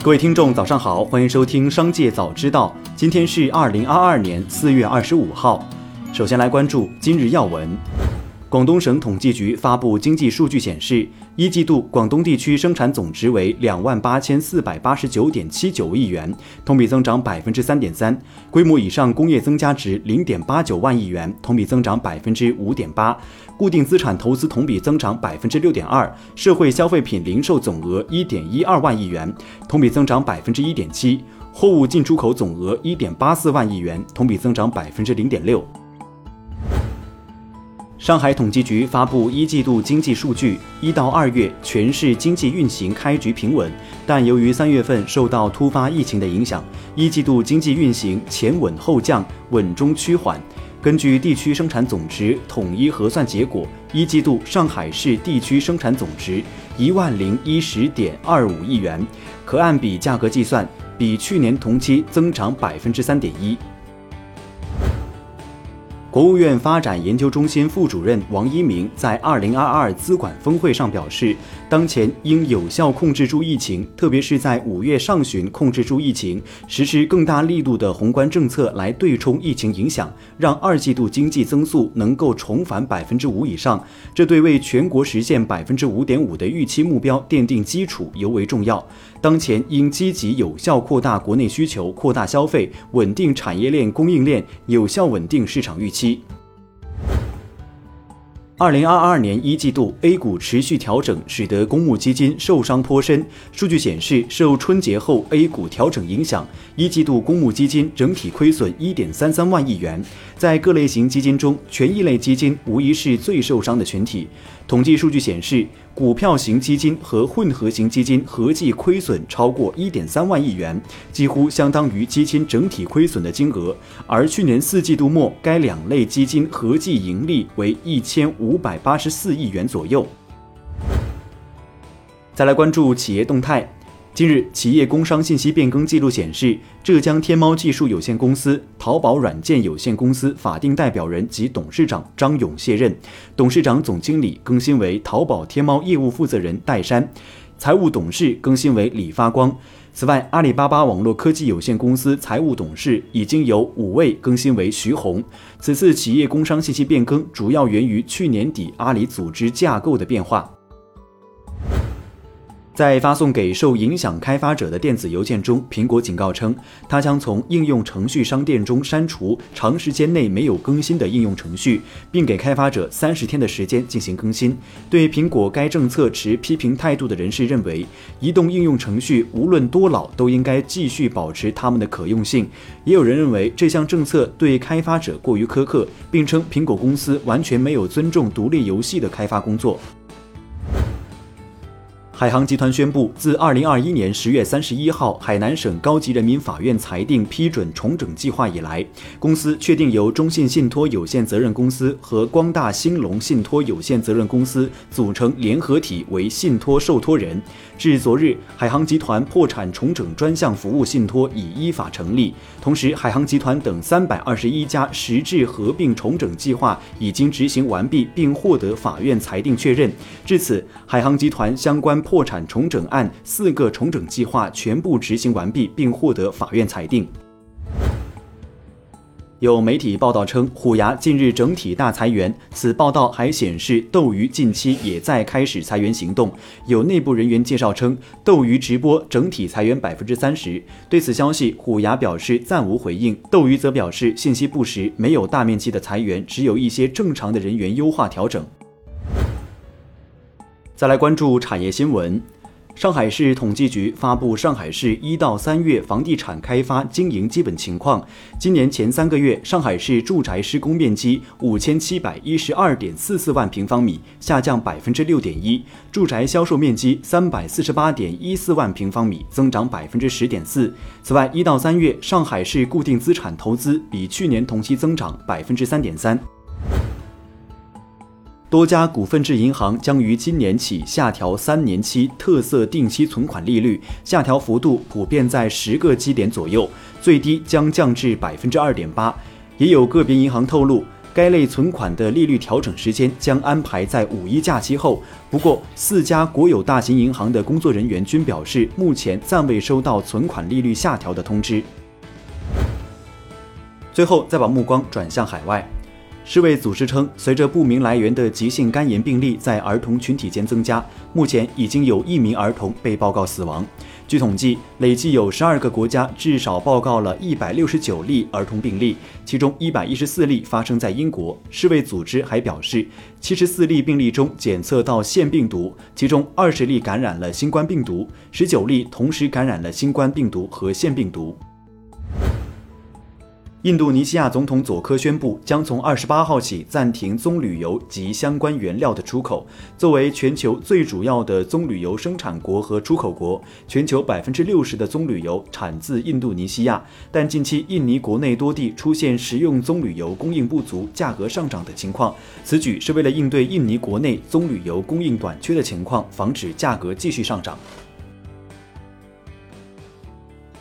各位听众，早上好，欢迎收听《商界早知道》。今天是二零二二年四月二十五号。首先来关注今日要闻。广东省统计局发布经济数据显示，一季度广东地区生产总值为两万八千四百八十九点七九亿元，同比增长百分之三点三；规模以上工业增加值零点八九万亿元，同比增长百分之五点八；固定资产投资同比增长百分之六点二；社会消费品零售总额一点一二万亿元，同比增长百分之一点七；货物进出口总额一点八四万亿元，同比增长百分之零点六。上海统计局发布一季度经济数据，一到二月全市经济运行开局平稳，但由于三月份受到突发疫情的影响，一季度经济运行前稳后降，稳中趋缓。根据地区生产总值统一核算结果，一季度上海市地区生产总值一万零一十点二五亿元，可按比价格计算，比去年同期增长百分之三点一。国务院发展研究中心副主任王一鸣在二零二二资管峰会上表示，当前应有效控制住疫情，特别是在五月上旬控制住疫情，实施更大力度的宏观政策来对冲疫情影响，让二季度经济增速能够重返百分之五以上，这对为全国实现百分之五点五的预期目标奠定基础尤为重要。当前应积极有效扩大国内需求，扩大消费，稳定产业链供应链，有效稳定市场预期。七。二零二二年一季度，A 股持续调整，使得公募基金受伤颇深。数据显示，受春节后 A 股调整影响，一季度公募基金整体亏损一点三三万亿元。在各类型基金中，权益类基金无疑是最受伤的群体。统计数据显示。股票型基金和混合型基金合计亏损超过一点三万亿元，几乎相当于基金整体亏损的金额。而去年四季度末，该两类基金合计盈利为一千五五百八十四亿元左右。再来关注企业动态。近日，企业工商信息变更记录显示，浙江天猫技术有限公司、淘宝软件有限公司法定代表人及董事长张勇卸任，董事长、总经理更新为淘宝天猫业务负责人戴山，财务董事更新为李发光。此外，阿里巴巴网络科技有限公司财务董事已经由五位更新为徐红。此次企业工商信息变更主要源于去年底阿里组织架构的变化。在发送给受影响开发者的电子邮件中，苹果警告称，它将从应用程序商店中删除长时间内没有更新的应用程序，并给开发者三十天的时间进行更新。对苹果该政策持批评态度的人士认为，移动应用程序无论多老都应该继续保持它们的可用性。也有人认为这项政策对开发者过于苛刻，并称苹果公司完全没有尊重独立游戏的开发工作。海航集团宣布，自二零二一年十月三十一号海南省高级人民法院裁定批准重整计划以来，公司确定由中信信托有限责任公司和光大兴隆信托有限责任公司组成联合体为信托受托人。至昨日，海航集团破产重整专项服务信托已依法成立。同时，海航集团等三百二十一家实质合并重整计划已经执行完毕，并获得法院裁定确认。至此，海航集团相关破产重整案四个重整计划全部执行完毕，并获得法院裁定。有媒体报道称，虎牙近日整体大裁员。此报道还显示，斗鱼近期也在开始裁员行动。有内部人员介绍称，斗鱼直播整体裁员百分之三十。对此消息，虎牙表示暂无回应。斗鱼则表示信息不实，没有大面积的裁员，只有一些正常的人员优化调整。再来关注产业新闻。上海市统计局发布上海市一到三月房地产开发经营基本情况。今年前三个月，上海市住宅施工面积五千七百一十二点四四万平方米，下降百分之六点一；住宅销售面积三百四十八点一四万平方米，增长百分之十点四。此外，一到三月，上海市固定资产投资比去年同期增长百分之三点三。多家股份制银行将于今年起下调三年期特色定期存款利率，下调幅度普遍在十个基点左右，最低将降至百分之二点八。也有个别银行透露。该类存款的利率调整时间将安排在五一假期后。不过，四家国有大型银行的工作人员均表示，目前暂未收到存款利率下调的通知。最后，再把目光转向海外。世卫组织称，随着不明来源的急性肝炎病例在儿童群体间增加，目前已经有一名儿童被报告死亡。据统计，累计有十二个国家至少报告了一百六十九例儿童病例，其中一百一十四例发生在英国。世卫组织还表示，七十四例病例中检测到腺病毒，其中二十例感染了新冠病毒，十九例同时感染了新冠病毒和腺病毒。印度尼西亚总统佐科宣布，将从二十八号起暂停棕榈油及相关原料的出口。作为全球最主要的棕榈油生产国和出口国，全球百分之六十的棕榈油产自印度尼西亚。但近期印尼国内多地出现食用棕榈油供应不足、价格上涨的情况，此举是为了应对印尼国内棕榈油供应短缺的情况，防止价格继续上涨。